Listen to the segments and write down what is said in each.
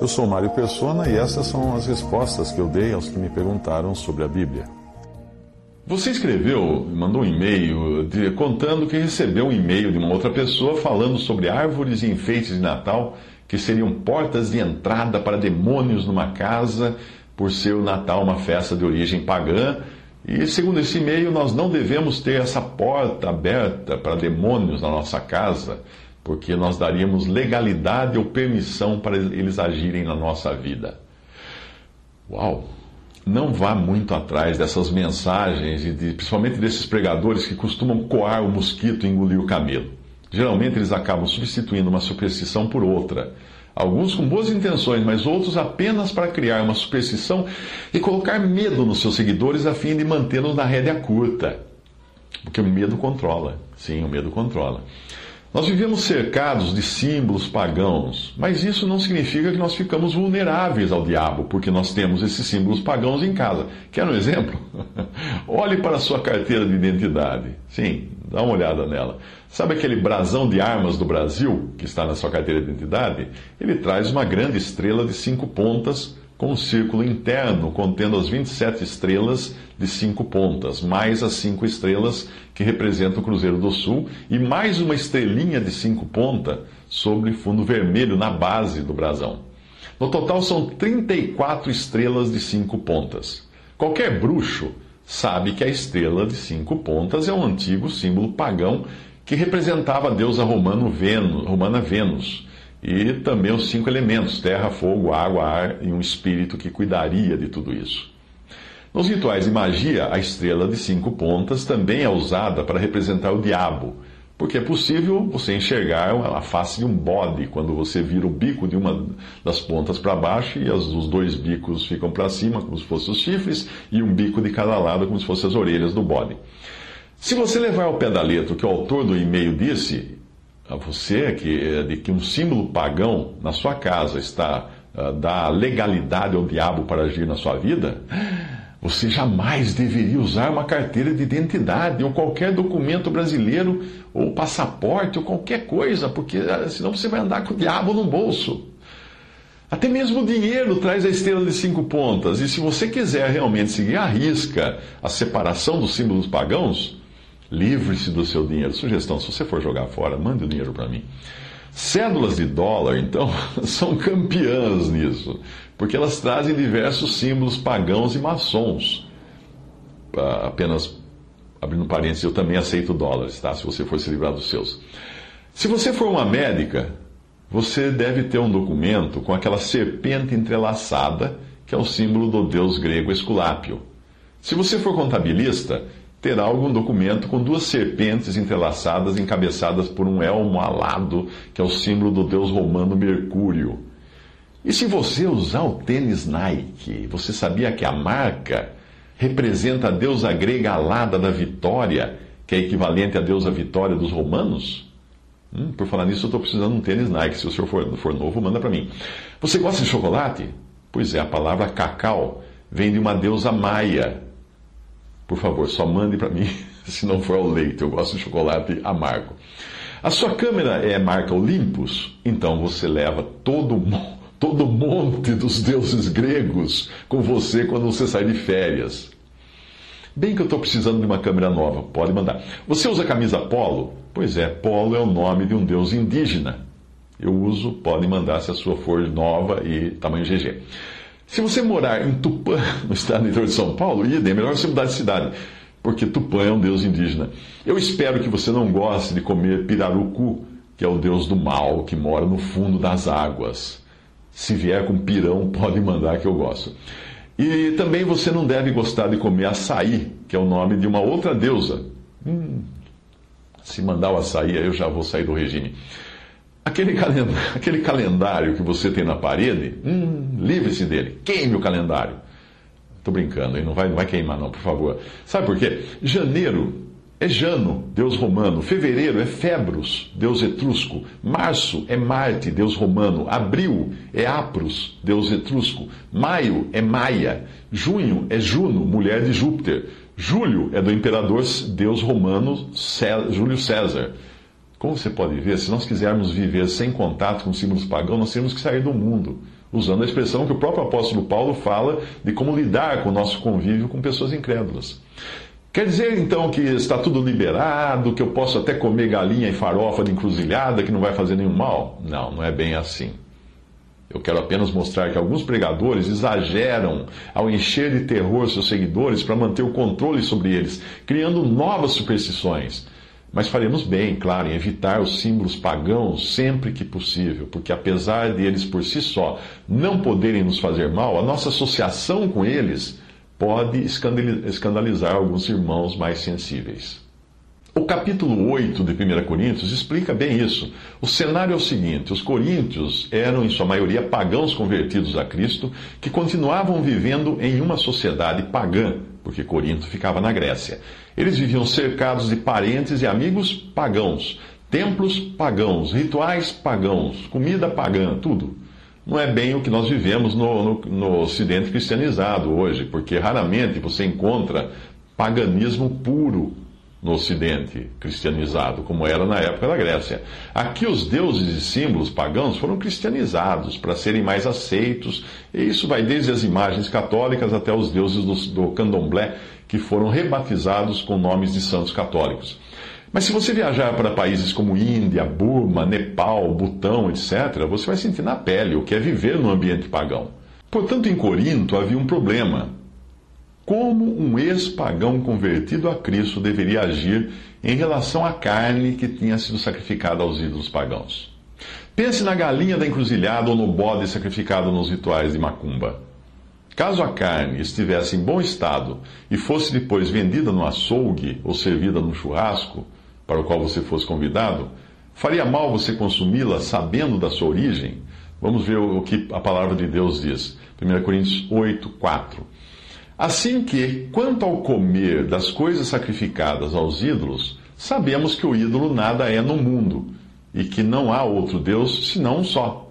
Eu sou Mário Persona e essas são as respostas que eu dei aos que me perguntaram sobre a Bíblia. Você escreveu, mandou um e-mail contando que recebeu um e-mail de uma outra pessoa falando sobre árvores e enfeites de Natal que seriam portas de entrada para demônios numa casa, por ser o Natal uma festa de origem pagã. E segundo esse e-mail, nós não devemos ter essa porta aberta para demônios na nossa casa, porque nós daríamos legalidade ou permissão para eles agirem na nossa vida. Uau! Não vá muito atrás dessas mensagens, e de, principalmente desses pregadores que costumam coar o mosquito e engolir o camelo. Geralmente eles acabam substituindo uma superstição por outra. Alguns com boas intenções, mas outros apenas para criar uma superstição e colocar medo nos seus seguidores a fim de mantê-los na rédea curta. Porque o medo controla. Sim, o medo controla. Nós vivemos cercados de símbolos pagãos, mas isso não significa que nós ficamos vulneráveis ao diabo, porque nós temos esses símbolos pagãos em casa. Quer um exemplo? Olhe para a sua carteira de identidade. Sim, dá uma olhada nela. Sabe aquele brasão de armas do Brasil que está na sua carteira de identidade? Ele traz uma grande estrela de cinco pontas com um círculo interno contendo as 27 estrelas de cinco pontas, mais as cinco estrelas que representam o Cruzeiro do Sul, e mais uma estrelinha de cinco pontas sobre fundo vermelho na base do brasão. No total são 34 estrelas de cinco pontas. Qualquer bruxo sabe que a estrela de cinco pontas é um antigo símbolo pagão que representava a deusa romano Vênus, romana Vênus e também os cinco elementos: terra, fogo, água, ar e um espírito que cuidaria de tudo isso. Nos rituais de magia, a estrela de cinco pontas também é usada para representar o diabo, porque é possível você enxergar a face de um bode quando você vira o bico de uma das pontas para baixo e os dois bicos ficam para cima, como se fossem os chifres, e um bico de cada lado, como se fossem as orelhas do bode. Se você levar ao pé da letra o que o autor do e-mail disse, a você que, de que um símbolo pagão na sua casa está uh, dá legalidade ao diabo para agir na sua vida, você jamais deveria usar uma carteira de identidade ou qualquer documento brasileiro ou passaporte ou qualquer coisa, porque uh, senão você vai andar com o diabo no bolso. Até mesmo o dinheiro traz a estrela de cinco pontas. E se você quiser realmente seguir à risca a separação dos símbolos pagãos, Livre-se do seu dinheiro. Sugestão: se você for jogar fora, mande o dinheiro para mim. Cédulas de dólar, então, são campeãs nisso, porque elas trazem diversos símbolos pagãos e maçons. Ah, apenas abrindo parênteses, eu também aceito dólares, tá? Se você for se livrar dos seus. Se você for uma médica, você deve ter um documento com aquela serpente entrelaçada, que é o símbolo do deus grego Esculápio. Se você for contabilista, terá algum documento com duas serpentes entrelaçadas, encabeçadas por um elmo alado, que é o símbolo do deus romano Mercúrio. E se você usar o tênis Nike, você sabia que a marca representa a deusa grega alada da vitória, que é equivalente à deusa vitória dos romanos? Hum, por falar nisso, eu estou precisando de um tênis Nike. Se o senhor for, for novo, manda para mim. Você gosta de chocolate? Pois é, a palavra cacau vem de uma deusa maia, por favor, só mande para mim, se não for ao leite. Eu gosto de chocolate amargo. A sua câmera é marca Olympus, então você leva todo, todo monte dos deuses gregos com você quando você sai de férias. Bem que eu estou precisando de uma câmera nova, pode mandar. Você usa camisa polo? Pois é, polo é o nome de um deus indígena. Eu uso, pode mandar se a sua for nova e tamanho GG. Se você morar em Tupã, no estado do interior de São Paulo, idem, é melhor você mudar de cidade, porque Tupã é um deus indígena. Eu espero que você não goste de comer pirarucu, que é o deus do mal, que mora no fundo das águas. Se vier com pirão, pode mandar que eu gosto. E também você não deve gostar de comer açaí, que é o nome de uma outra deusa. Hum, Se mandar o açaí, aí eu já vou sair do regime. Aquele calendário, aquele calendário que você tem na parede, hum, livre-se dele. Queime o calendário. Estou brincando, hein? Não vai, não vai queimar, não, por favor. Sabe por quê? Janeiro é Jano, deus romano. Fevereiro é Febros, deus etrusco. Março é Marte, deus romano. Abril é Apros, deus etrusco. Maio é Maia. Junho é Juno, mulher de Júpiter. Julho é do imperador deus romano Júlio César. Como você pode ver, se nós quisermos viver sem contato com símbolos pagãos, nós temos que sair do mundo, usando a expressão que o próprio apóstolo Paulo fala de como lidar com o nosso convívio com pessoas incrédulas. Quer dizer então que está tudo liberado, que eu posso até comer galinha e farofa de encruzilhada, que não vai fazer nenhum mal? Não, não é bem assim. Eu quero apenas mostrar que alguns pregadores exageram ao encher de terror seus seguidores para manter o controle sobre eles, criando novas superstições. Mas faremos bem, claro, em evitar os símbolos pagãos sempre que possível, porque apesar de eles por si só não poderem nos fazer mal, a nossa associação com eles pode escandalizar alguns irmãos mais sensíveis. O capítulo 8 de 1 Coríntios explica bem isso. O cenário é o seguinte: os coríntios eram, em sua maioria, pagãos convertidos a Cristo, que continuavam vivendo em uma sociedade pagã, porque Corinto ficava na Grécia. Eles viviam cercados de parentes e amigos pagãos, templos pagãos, rituais pagãos, comida pagã, tudo não é bem o que nós vivemos no, no, no Ocidente cristianizado hoje, porque raramente você encontra paganismo puro no Ocidente cristianizado, como era na época da Grécia. Aqui os deuses e símbolos pagãos foram cristianizados para serem mais aceitos, e isso vai desde as imagens católicas até os deuses do, do candomblé, que foram rebatizados com nomes de santos católicos. Mas se você viajar para países como Índia, Burma, Nepal, Butão, etc., você vai sentir na pele o que é viver num ambiente pagão. Portanto, em Corinto havia um problema. Como um ex-pagão convertido a Cristo deveria agir em relação à carne que tinha sido sacrificada aos ídolos pagãos? Pense na galinha da encruzilhada ou no bode sacrificado nos rituais de macumba. Caso a carne estivesse em bom estado e fosse depois vendida no açougue ou servida no churrasco, para o qual você fosse convidado, faria mal você consumi-la sabendo da sua origem? Vamos ver o que a palavra de Deus diz. 1 Coríntios 8, 4. Assim que, quanto ao comer das coisas sacrificadas aos ídolos, sabemos que o ídolo nada é no mundo, e que não há outro Deus senão um só.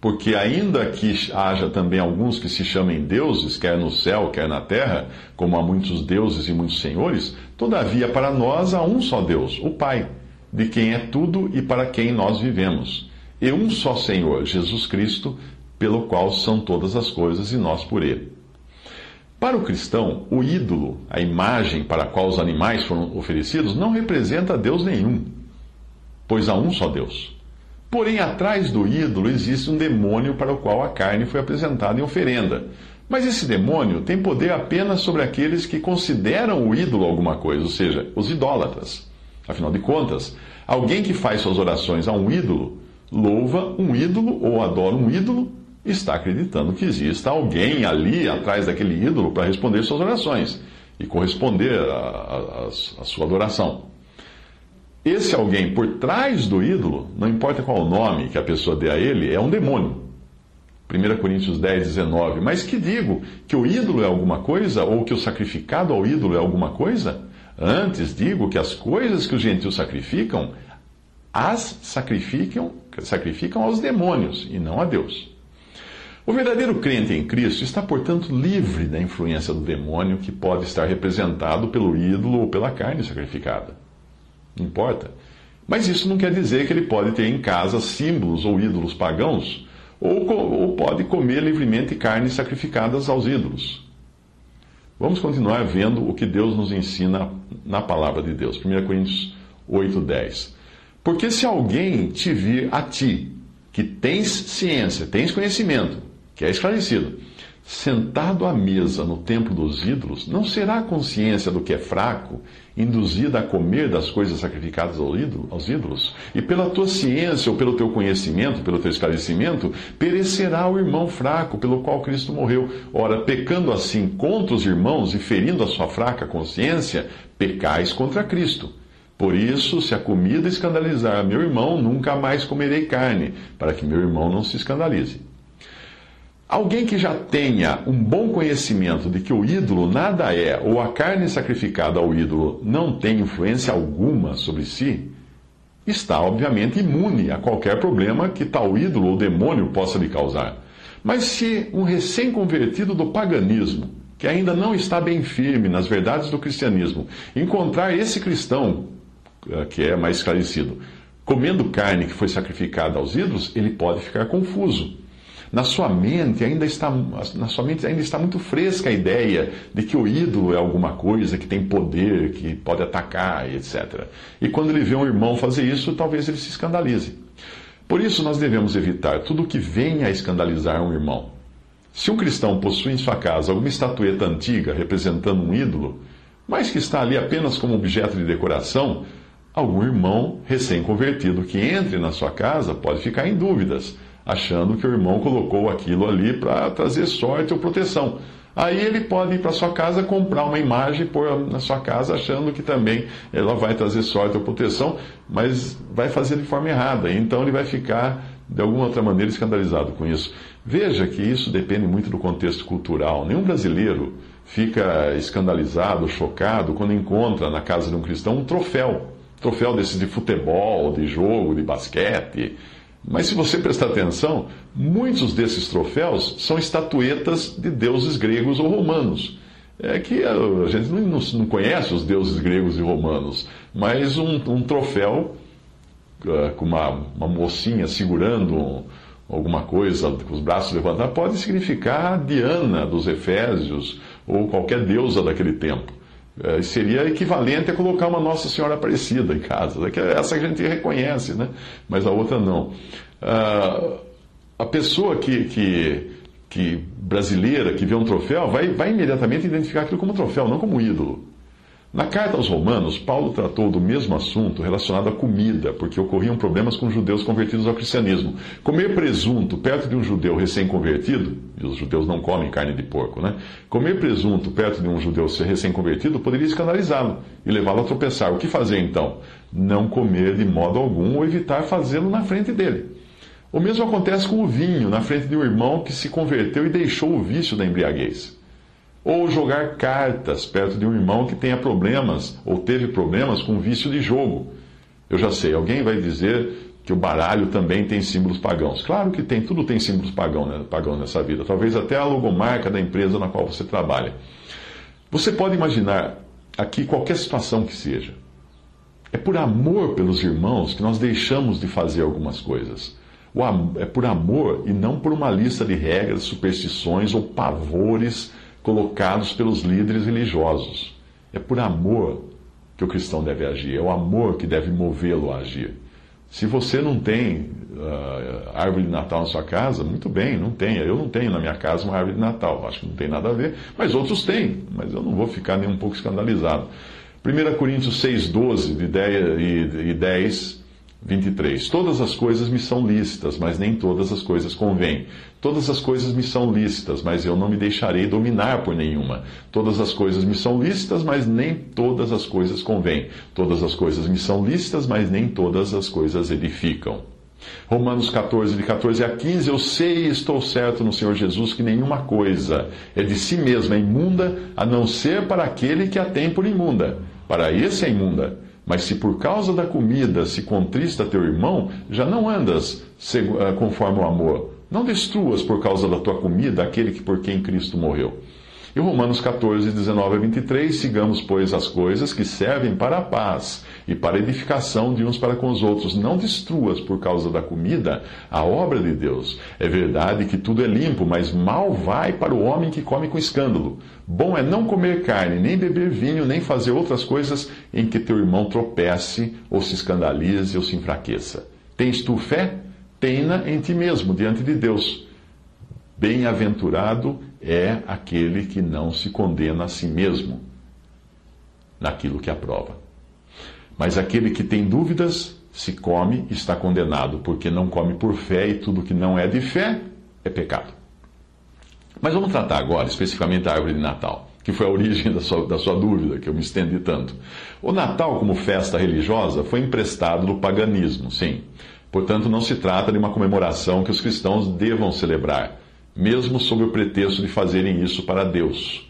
Porque, ainda que haja também alguns que se chamem deuses, quer no céu, quer na terra, como há muitos deuses e muitos senhores, Todavia, para nós há um só Deus, o Pai, de quem é tudo e para quem nós vivemos, e um só Senhor, Jesus Cristo, pelo qual são todas as coisas e nós por ele. Para o cristão, o ídolo, a imagem para a qual os animais foram oferecidos, não representa Deus nenhum, pois há um só Deus. Porém, atrás do ídolo existe um demônio para o qual a carne foi apresentada em oferenda mas esse demônio tem poder apenas sobre aqueles que consideram o ídolo alguma coisa, ou seja, os idólatras. Afinal de contas, alguém que faz suas orações a um ídolo, louva um ídolo ou adora um ídolo, está acreditando que exista alguém ali atrás daquele ídolo para responder suas orações e corresponder à sua adoração. Esse alguém por trás do ídolo, não importa qual o nome que a pessoa dê a ele, é um demônio. 1 Coríntios 10, 19. Mas que digo? Que o ídolo é alguma coisa? Ou que o sacrificado ao ídolo é alguma coisa? Antes digo que as coisas que os gentios sacrificam, as sacrificam, sacrificam aos demônios e não a Deus. O verdadeiro crente em Cristo está, portanto, livre da influência do demônio que pode estar representado pelo ídolo ou pela carne sacrificada. Não importa. Mas isso não quer dizer que ele pode ter em casa símbolos ou ídolos pagãos ou, ou pode comer livremente carnes sacrificadas aos ídolos. Vamos continuar vendo o que Deus nos ensina na palavra de Deus. 1 Coríntios 8, 10. Porque se alguém te vir a ti, que tens ciência, tens conhecimento, que é esclarecido, sentado à mesa no templo dos ídolos, não será a consciência do que é fraco induzida a comer das coisas sacrificadas aos ídolos? E pela tua ciência ou pelo teu conhecimento, pelo teu esclarecimento, perecerá o irmão fraco pelo qual Cristo morreu. Ora, pecando assim contra os irmãos e ferindo a sua fraca consciência, pecais contra Cristo. Por isso, se a comida escandalizar meu irmão, nunca mais comerei carne, para que meu irmão não se escandalize. Alguém que já tenha um bom conhecimento de que o ídolo nada é, ou a carne sacrificada ao ídolo não tem influência alguma sobre si, está obviamente imune a qualquer problema que tal ídolo ou demônio possa lhe causar. Mas se um recém-convertido do paganismo, que ainda não está bem firme nas verdades do cristianismo, encontrar esse cristão, eh, que é mais esclarecido, comendo carne que foi sacrificada aos ídolos, ele pode ficar confuso na sua mente ainda está, na sua mente ainda está muito fresca a ideia de que o ídolo é alguma coisa que tem poder, que pode atacar, etc. E quando ele vê um irmão fazer isso, talvez ele se escandalize. Por isso nós devemos evitar tudo que venha a escandalizar um irmão. Se um cristão possui em sua casa alguma estatueta antiga representando um ídolo, mas que está ali apenas como objeto de decoração, algum irmão recém-convertido que entre na sua casa pode ficar em dúvidas achando que o irmão colocou aquilo ali para trazer sorte ou proteção. Aí ele pode ir para sua casa comprar uma imagem e pôr na sua casa, achando que também ela vai trazer sorte ou proteção, mas vai fazer de forma errada. Então ele vai ficar, de alguma outra maneira, escandalizado com isso. Veja que isso depende muito do contexto cultural. Nenhum brasileiro fica escandalizado, chocado, quando encontra na casa de um cristão um troféu. Troféu desses de futebol, de jogo, de basquete mas se você prestar atenção, muitos desses troféus são estatuetas de deuses gregos ou romanos. É que a gente não, conhece os deuses gregos e romanos, mas um, um troféu uh, com uma, uma, mocinha segurando um, alguma coisa com os braços levantados pode significar Diana dos Efésios ou qualquer deusa daquele tempo. É, seria equivalente a colocar uma Nossa Senhora Aparecida em casa. É essa a gente reconhece, né? mas a outra não. Uh, a pessoa que, que, que, brasileira que vê um troféu vai, vai imediatamente identificar aquilo como troféu, não como ídolo. Na carta aos Romanos, Paulo tratou do mesmo assunto relacionado à comida, porque ocorriam problemas com judeus convertidos ao cristianismo. Comer presunto perto de um judeu recém-convertido, e os judeus não comem carne de porco, né? Comer presunto perto de um judeu recém-convertido poderia escandalizá-lo e levá-lo a tropeçar. O que fazer então? Não comer de modo algum ou evitar fazê-lo na frente dele. O mesmo acontece com o vinho na frente de um irmão que se converteu e deixou o vício da embriaguez. Ou jogar cartas perto de um irmão que tenha problemas ou teve problemas com vício de jogo. Eu já sei, alguém vai dizer que o baralho também tem símbolos pagãos. Claro que tem, tudo tem símbolos pagãos, né, pagãos nessa vida. Talvez até a logomarca da empresa na qual você trabalha. Você pode imaginar aqui qualquer situação que seja. É por amor pelos irmãos que nós deixamos de fazer algumas coisas. É por amor e não por uma lista de regras, superstições ou pavores colocados pelos líderes religiosos. É por amor que o cristão deve agir, é o amor que deve movê-lo a agir. Se você não tem uh, árvore de Natal na sua casa, muito bem, não tenha. Eu não tenho na minha casa uma árvore de Natal, acho que não tem nada a ver, mas outros têm, mas eu não vou ficar nem um pouco escandalizado. 1 Coríntios 6, 12 de 10, e 10 23. Todas as coisas me são lícitas, mas nem todas as coisas convêm. Todas as coisas me são lícitas, mas eu não me deixarei dominar por nenhuma. Todas as coisas me são lícitas, mas nem todas as coisas convêm. Todas as coisas me são lícitas, mas nem todas as coisas edificam. Romanos 14, de 14 a 15, eu sei e estou certo no Senhor Jesus que nenhuma coisa é de si mesma imunda, a não ser para aquele que a tem por imunda. Para esse é imunda. Mas se por causa da comida se contrista teu irmão, já não andas eh, conforme o amor. Não destruas por causa da tua comida aquele que por quem Cristo morreu. E Romanos 14, 19 a 23, sigamos, pois, as coisas que servem para a paz e para a edificação de uns para com os outros. Não destruas por causa da comida a obra de Deus. É verdade que tudo é limpo, mas mal vai para o homem que come com escândalo. Bom é não comer carne, nem beber vinho, nem fazer outras coisas em que teu irmão tropece, ou se escandalize, ou se enfraqueça. Tens tu fé? Tenha em ti mesmo, diante de Deus. Bem-aventurado é aquele que não se condena a si mesmo naquilo que aprova. Mas aquele que tem dúvidas, se come, está condenado, porque não come por fé e tudo que não é de fé é pecado. Mas vamos tratar agora especificamente a árvore de Natal, que foi a origem da sua, da sua dúvida, que eu me estendi tanto. O Natal, como festa religiosa, foi emprestado do paganismo, sim. Portanto, não se trata de uma comemoração que os cristãos devam celebrar, mesmo sob o pretexto de fazerem isso para Deus.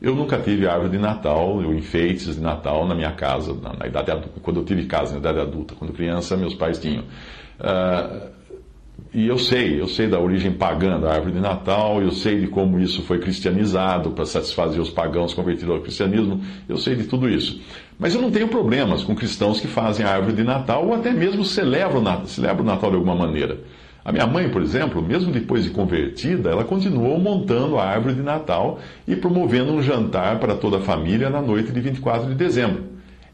Eu nunca tive árvore de Natal, ou enfeites de Natal na minha casa, na, na idade adulta, quando eu tive casa, na idade adulta. Quando criança, meus pais tinham. Uh, e eu sei, eu sei da origem pagã da árvore de Natal, eu sei de como isso foi cristianizado para satisfazer os pagãos convertidos ao cristianismo, eu sei de tudo isso. Mas eu não tenho problemas com cristãos que fazem a árvore de Natal ou até mesmo celebram, celebram o Natal de alguma maneira. A minha mãe, por exemplo, mesmo depois de convertida, ela continuou montando a árvore de Natal e promovendo um jantar para toda a família na noite de 24 de dezembro.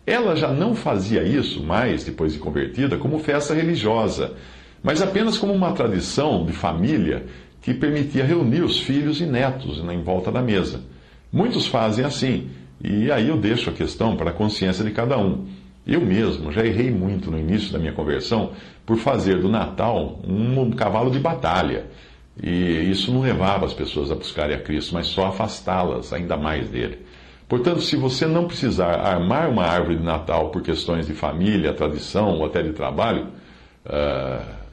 Ela já não fazia isso mais, depois de convertida, como festa religiosa mas apenas como uma tradição de família que permitia reunir os filhos e netos em volta da mesa. Muitos fazem assim, e aí eu deixo a questão para a consciência de cada um. Eu mesmo já errei muito no início da minha conversão por fazer do Natal um cavalo de batalha. E isso não levava as pessoas a buscarem a Cristo, mas só afastá-las ainda mais dele. Portanto, se você não precisar armar uma árvore de Natal por questões de família, tradição ou até de trabalho, uh,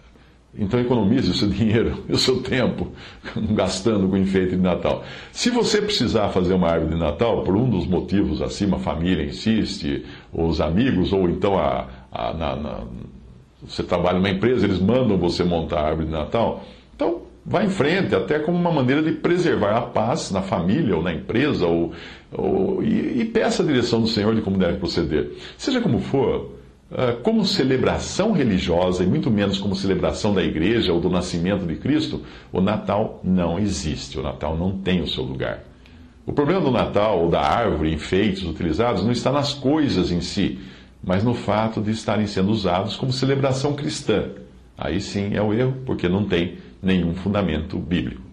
então economize o seu dinheiro e o seu tempo gastando com enfeite de Natal. Se você precisar fazer uma árvore de Natal, por um dos motivos acima, a família insiste, os amigos, ou então a, a na, na, você trabalha numa empresa, eles mandam você montar a árvore de Natal, então vá em frente, até como uma maneira de preservar a paz na família ou na empresa, ou, ou e, e peça a direção do Senhor de como deve proceder. Seja como for, como celebração religiosa, e muito menos como celebração da igreja ou do nascimento de Cristo, o Natal não existe, o Natal não tem o seu lugar. O problema do Natal ou da árvore, enfeites utilizados, não está nas coisas em si, mas no fato de estarem sendo usados como celebração cristã. Aí sim é o erro, porque não tem nenhum fundamento bíblico.